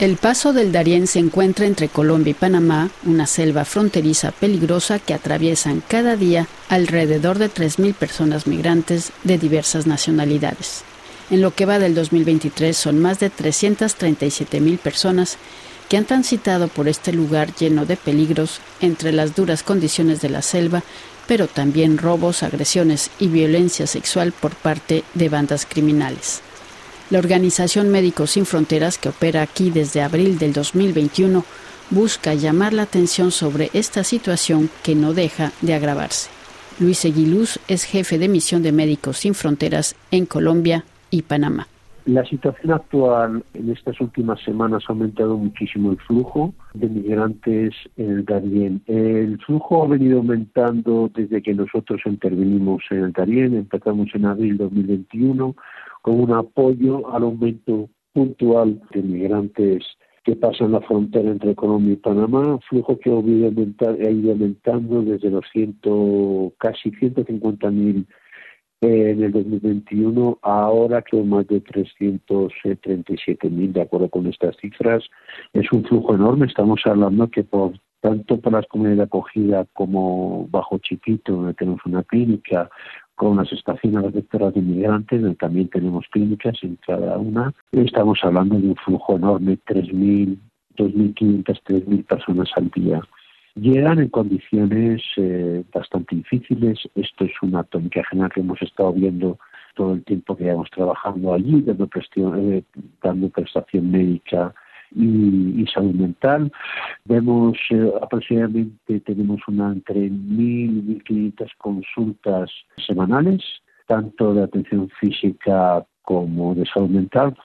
El paso del Darién se encuentra entre Colombia y Panamá, una selva fronteriza peligrosa que atraviesan cada día alrededor de 3.000 personas migrantes de diversas nacionalidades. En lo que va del 2023 son más de 337.000 personas que han transitado por este lugar lleno de peligros entre las duras condiciones de la selva, pero también robos, agresiones y violencia sexual por parte de bandas criminales. La Organización Médicos Sin Fronteras, que opera aquí desde abril del 2021, busca llamar la atención sobre esta situación que no deja de agravarse. Luis Eguiluz es jefe de misión de Médicos Sin Fronteras en Colombia y Panamá. La situación actual en estas últimas semanas ha aumentado muchísimo el flujo de migrantes en el Darién. El flujo ha venido aumentando desde que nosotros intervenimos en el Darién, empezamos en abril 2021 con un apoyo al aumento puntual de migrantes que pasan la frontera entre Colombia y Panamá, flujo que ha ido aumentando desde los ciento, casi 150.000 en el 2021, ahora que más de 337.000, de acuerdo con estas cifras. Es un flujo enorme, estamos hablando que por tanto para las comunidades de acogida como Bajo Chiquito, donde tenemos una clínica, con las estaciones receptoras de inmigrantes, donde también tenemos clínicas en cada una. Estamos hablando de un flujo enorme, 3.000, 2.500, 3.000 personas al día. Llegan en condiciones eh, bastante difíciles. Esto es una tónica general que hemos estado viendo todo el tiempo que llevamos trabajando allí, dando, eh, dando prestación médica y, salud mental. Vemos eh, aproximadamente, tenemos una entre 1.000 y 1.500 consultas semanales, tanto de atención física como de salud mental.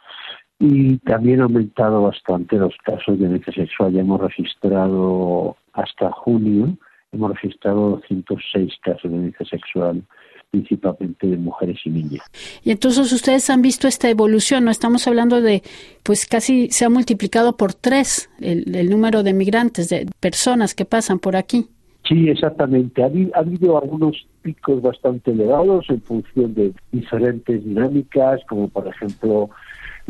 Y también ha aumentado bastante los casos de violencia sexual. Ya hemos registrado hasta junio, hemos registrado 206 casos de violencia sexual principalmente de mujeres y niñas. Y entonces ustedes han visto esta evolución, ¿no? Estamos hablando de, pues casi se ha multiplicado por tres el, número de migrantes, de personas que pasan por aquí. Sí, exactamente. Ha, ha, habido algunos picos bastante elevados en función de diferentes dinámicas, como por ejemplo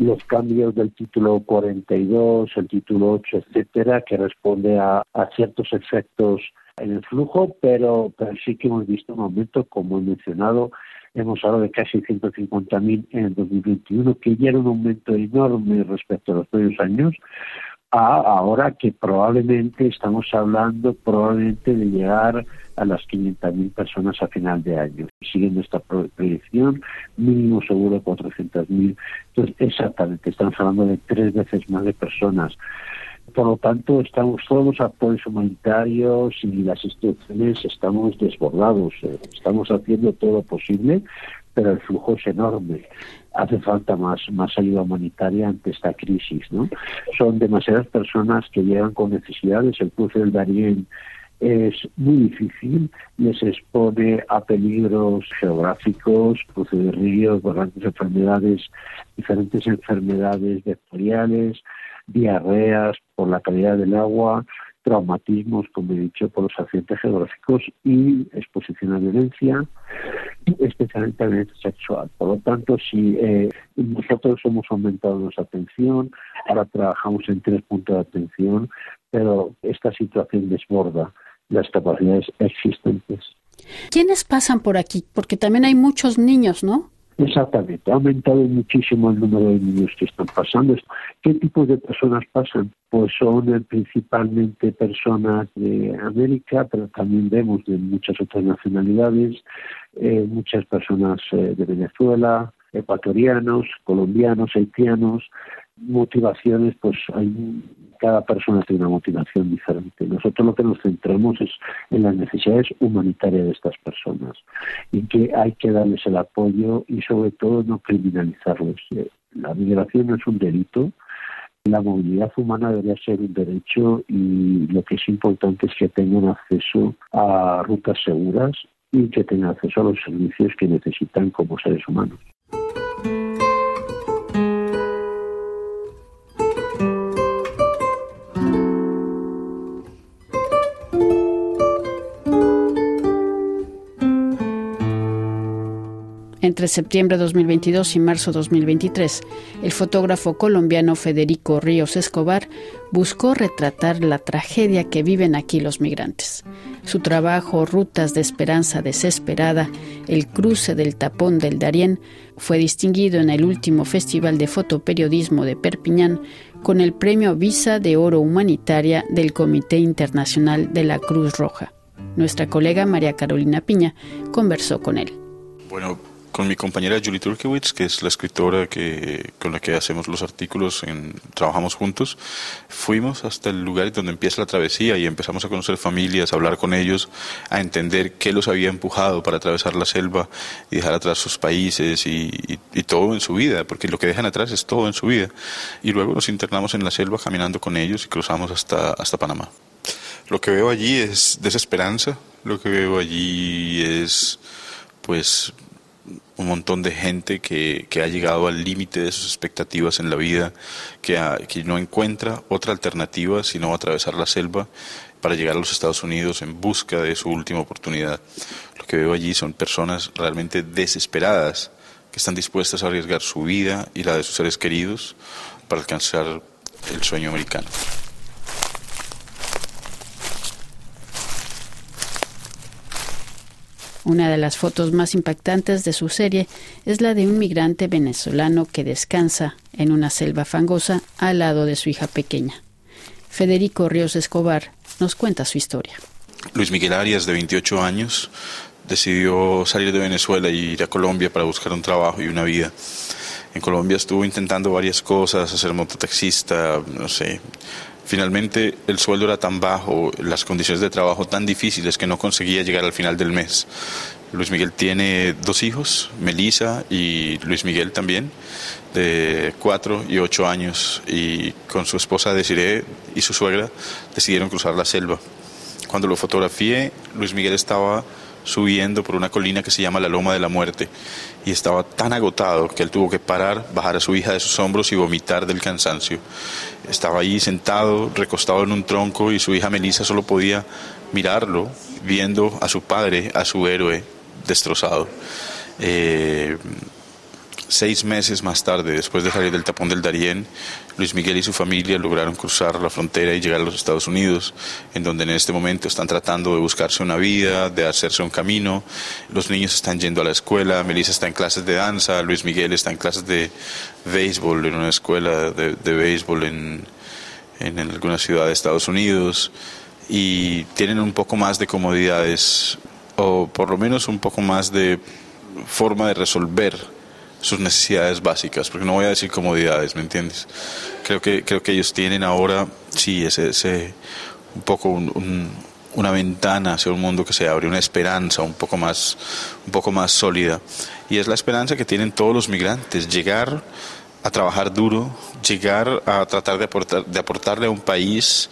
los cambios del título 42, el título 8, etcétera, que responde a, a ciertos efectos en el flujo, pero, pero sí que hemos visto un aumento, como he mencionado, hemos hablado de casi 150.000 en el 2021, que ya era un aumento enorme respecto a los primeros años, a ahora que probablemente estamos hablando probablemente de llegar a las 500.000 personas a final de año. Siguiendo esta proyección, mínimo seguro 400.000. Entonces, exactamente, estamos hablando de tres veces más de personas. Por lo tanto, estamos todos los apoyos humanitarios y las instituciones estamos desbordados. Eh, estamos haciendo todo lo posible, pero el flujo es enorme. Hace falta más, más ayuda humanitaria ante esta crisis. ¿no? Son demasiadas personas que llegan con necesidades. El cruce del Darién es muy difícil, les expone a peligros geográficos, cruce de ríos, grandes enfermedades, diferentes enfermedades vectoriales, diarreas por la calidad del agua, traumatismos, como he dicho, por los accidentes geográficos y exposición a violencia, especialmente violencia sexual. Por lo tanto, si eh, nosotros hemos aumentado nuestra atención, ahora trabajamos en tres puntos de atención, pero esta situación desborda las capacidades existentes. ¿Quiénes pasan por aquí? Porque también hay muchos niños, ¿no? Exactamente, ha aumentado muchísimo el número de niños que están pasando. ¿Qué tipo de personas pasan? Pues son eh, principalmente personas de América, pero también vemos de muchas otras nacionalidades, eh, muchas personas eh, de Venezuela, ecuatorianos, colombianos, haitianos, motivaciones, pues hay cada persona tiene una motivación diferente. Nosotros lo que nos centramos es en las necesidades humanitarias de estas personas y que hay que darles el apoyo y sobre todo no criminalizarlos. Eh, la migración no es un delito, la movilidad humana debería ser un derecho y lo que es importante es que tengan acceso a rutas seguras y que tengan acceso a los servicios que necesitan como seres humanos. Entre septiembre de 2022 y marzo de 2023, el fotógrafo colombiano Federico Ríos Escobar buscó retratar la tragedia que viven aquí los migrantes. Su trabajo Rutas de Esperanza Desesperada, el cruce del tapón del Darién, fue distinguido en el último Festival de Fotoperiodismo de Perpiñán con el Premio Visa de Oro Humanitaria del Comité Internacional de la Cruz Roja. Nuestra colega María Carolina Piña conversó con él. Bueno, con mi compañera Julie Turkiewicz, que es la escritora que, con la que hacemos los artículos, en, trabajamos juntos, fuimos hasta el lugar donde empieza la travesía y empezamos a conocer familias, a hablar con ellos, a entender qué los había empujado para atravesar la selva y dejar atrás sus países y, y todo en su vida, porque lo que dejan atrás es todo en su vida. Y luego nos internamos en la selva caminando con ellos y cruzamos hasta, hasta Panamá. Lo que veo allí es desesperanza, lo que veo allí es pues un montón de gente que, que ha llegado al límite de sus expectativas en la vida, que, que no encuentra otra alternativa sino atravesar la selva para llegar a los Estados Unidos en busca de su última oportunidad. Lo que veo allí son personas realmente desesperadas que están dispuestas a arriesgar su vida y la de sus seres queridos para alcanzar el sueño americano. Una de las fotos más impactantes de su serie es la de un migrante venezolano que descansa en una selva fangosa al lado de su hija pequeña. Federico Ríos Escobar nos cuenta su historia. Luis Miguel Arias, de 28 años, decidió salir de Venezuela y ir a Colombia para buscar un trabajo y una vida. En Colombia estuvo intentando varias cosas, hacer mototaxista, no sé, Finalmente, el sueldo era tan bajo, las condiciones de trabajo tan difíciles que no conseguía llegar al final del mes. Luis Miguel tiene dos hijos, Melissa y Luis Miguel también, de cuatro y ocho años, y con su esposa Desiree y su suegra decidieron cruzar la selva. Cuando lo fotografié, Luis Miguel estaba subiendo por una colina que se llama la Loma de la Muerte y estaba tan agotado que él tuvo que parar, bajar a su hija de sus hombros y vomitar del cansancio. Estaba ahí sentado, recostado en un tronco y su hija Melissa solo podía mirarlo, viendo a su padre, a su héroe, destrozado. Eh, Seis meses más tarde, después de salir del tapón del Darién, Luis Miguel y su familia lograron cruzar la frontera y llegar a los Estados Unidos, en donde en este momento están tratando de buscarse una vida, de hacerse un camino. Los niños están yendo a la escuela, Melissa está en clases de danza, Luis Miguel está en clases de béisbol en una escuela de, béisbol en, en alguna ciudad de Estados Unidos y tienen un poco más de comodidades o por lo menos un poco más de forma de resolver sus necesidades básicas, porque no voy a decir comodidades, ¿me entiendes? Creo que, creo que ellos tienen ahora, sí, ese, ese un poco una ventana hacia un mundo que se abre, una esperanza un poco más, un poco más sólida. Y es la esperanza que tienen todos los migrantes, llegar a trabajar duro, llegar a tratar de, de aportarle a un país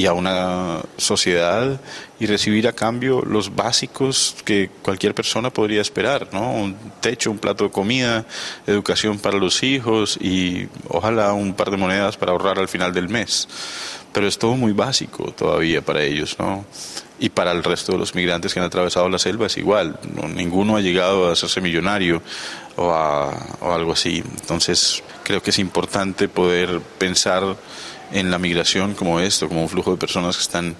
y a una sociedad y recibir a cambio los básicos que cualquier persona podría esperar, ¿no? Un techo, un plato de comida, educación para los hijos y ojalá un par de monedas para ahorrar al final del mes. Pero es todo muy básico todavía para ellos, ¿no? Y para el resto de los migrantes que han atravesado la selva es igual. Ninguno ha llegado a hacerse millonario o, o algo así. Entonces creo que es importante poder pensar en la migración como esto, como un flujo de personas que están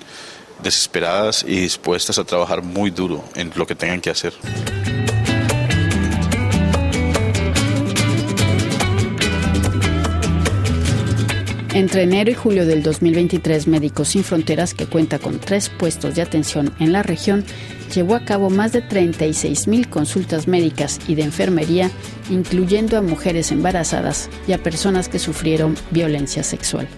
desesperadas y dispuestas a trabajar muy duro en lo que tengan que hacer. Entre enero y julio del 2023, Médicos Sin Fronteras, que cuenta con tres puestos de atención en la región, llevó a cabo más de 36 mil consultas médicas y de enfermería, incluyendo a mujeres embarazadas y a personas que sufrieron violencia sexual.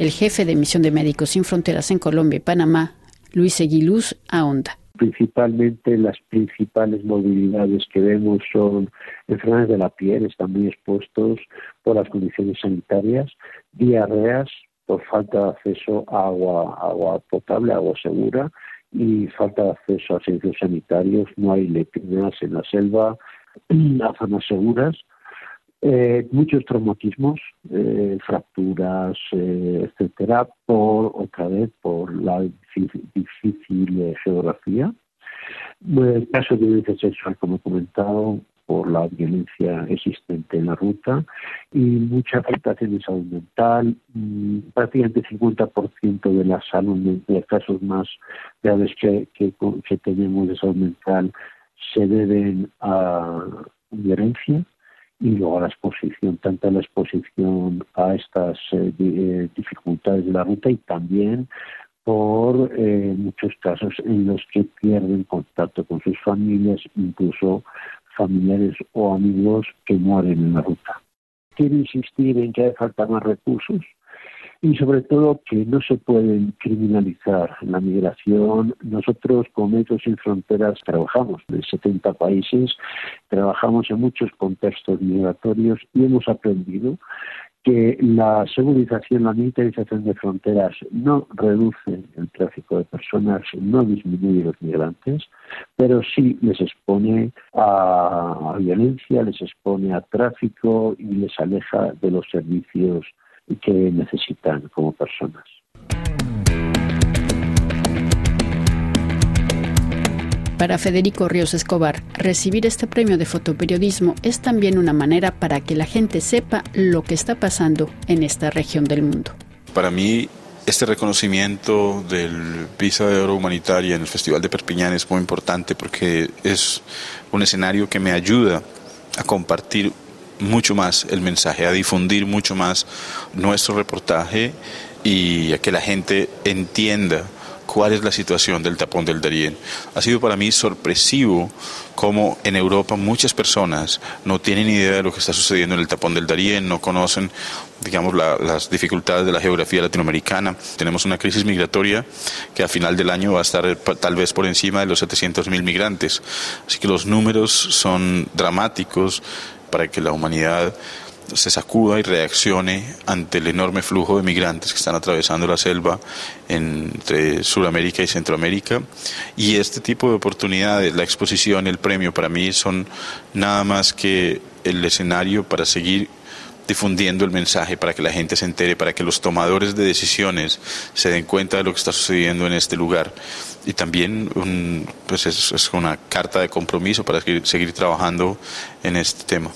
El jefe de Misión de Médicos Sin Fronteras en Colombia y Panamá, Luis Eguiluz, ahonda. Principalmente las principales movilidades que vemos son enfermedades de la piel, están muy expuestos por las condiciones sanitarias, diarreas por falta de acceso a agua, agua potable, agua segura y falta de acceso a servicios sanitarios, no hay letrinas en la selva, a zonas seguras eh, muchos traumatismos, eh, fracturas, eh, etcétera, por otra vez por la difícil, geografía. el caso de violencia sexual, como he comentado, por la violencia existente en la ruta y mucha afectación de salud mental. Prácticamente 50% de la salud de los casos más graves que, que tenemos de salud mental se deben a violencia y luego la exposición, tanto a la exposición a estas eh, eh, dificultades de la ruta y también por eh, muchos casos en los que pierden contacto con sus familias, incluso familiares o amigos que mueren en la ruta. Quiero insistir en que hace falta más recursos y sobre todo que no se pueden criminalizar la migración. Nosotros con Médicos Sin Fronteras trabajamos en 70 países, trabajamos en muchos contextos migratorios y hemos aprendido que la segurización, la militarización de fronteras no reduce el tráfico de personas, no disminuye los migrantes, pero sí les expone a, violencia, les expone a tráfico y les aleja de los servicios que necesitan como personas. Para Federico Ríos Escobar, recibir este premio de fotoperiodismo es también una manera para que la gente sepa lo que está pasando en esta región del mundo. Para mí, este reconocimiento del Visa de Oro Humanitaria en el Festival de Perpiñán es muy importante porque es un escenario que me ayuda a compartir mucho más el mensaje, a difundir mucho más nuestro reportaje y a que la gente entienda cuál es la situación del tapón del Darién. Ha sido para mí sorpresivo cómo en Europa muchas personas no tienen idea de lo que está sucediendo en el tapón del Darién, no conocen, digamos, las dificultades de la geografía latinoamericana. Tenemos una crisis migratoria que a final del año va a estar tal vez por encima de los 700.000 migrantes. Así que los números son dramáticos para que la humanidad se sacuda y reaccione ante el enorme flujo de migrantes que están atravesando la selva entre Sudamérica y Centroamérica. Y este tipo de oportunidades, la exposición, el premio, para mí son nada más que el escenario para seguir difundiendo el mensaje para que la gente se entere, para que los tomadores de decisiones se den cuenta de lo que está sucediendo en este lugar. Y también pues es, es una carta de compromiso para seguir, seguir trabajando en este tema.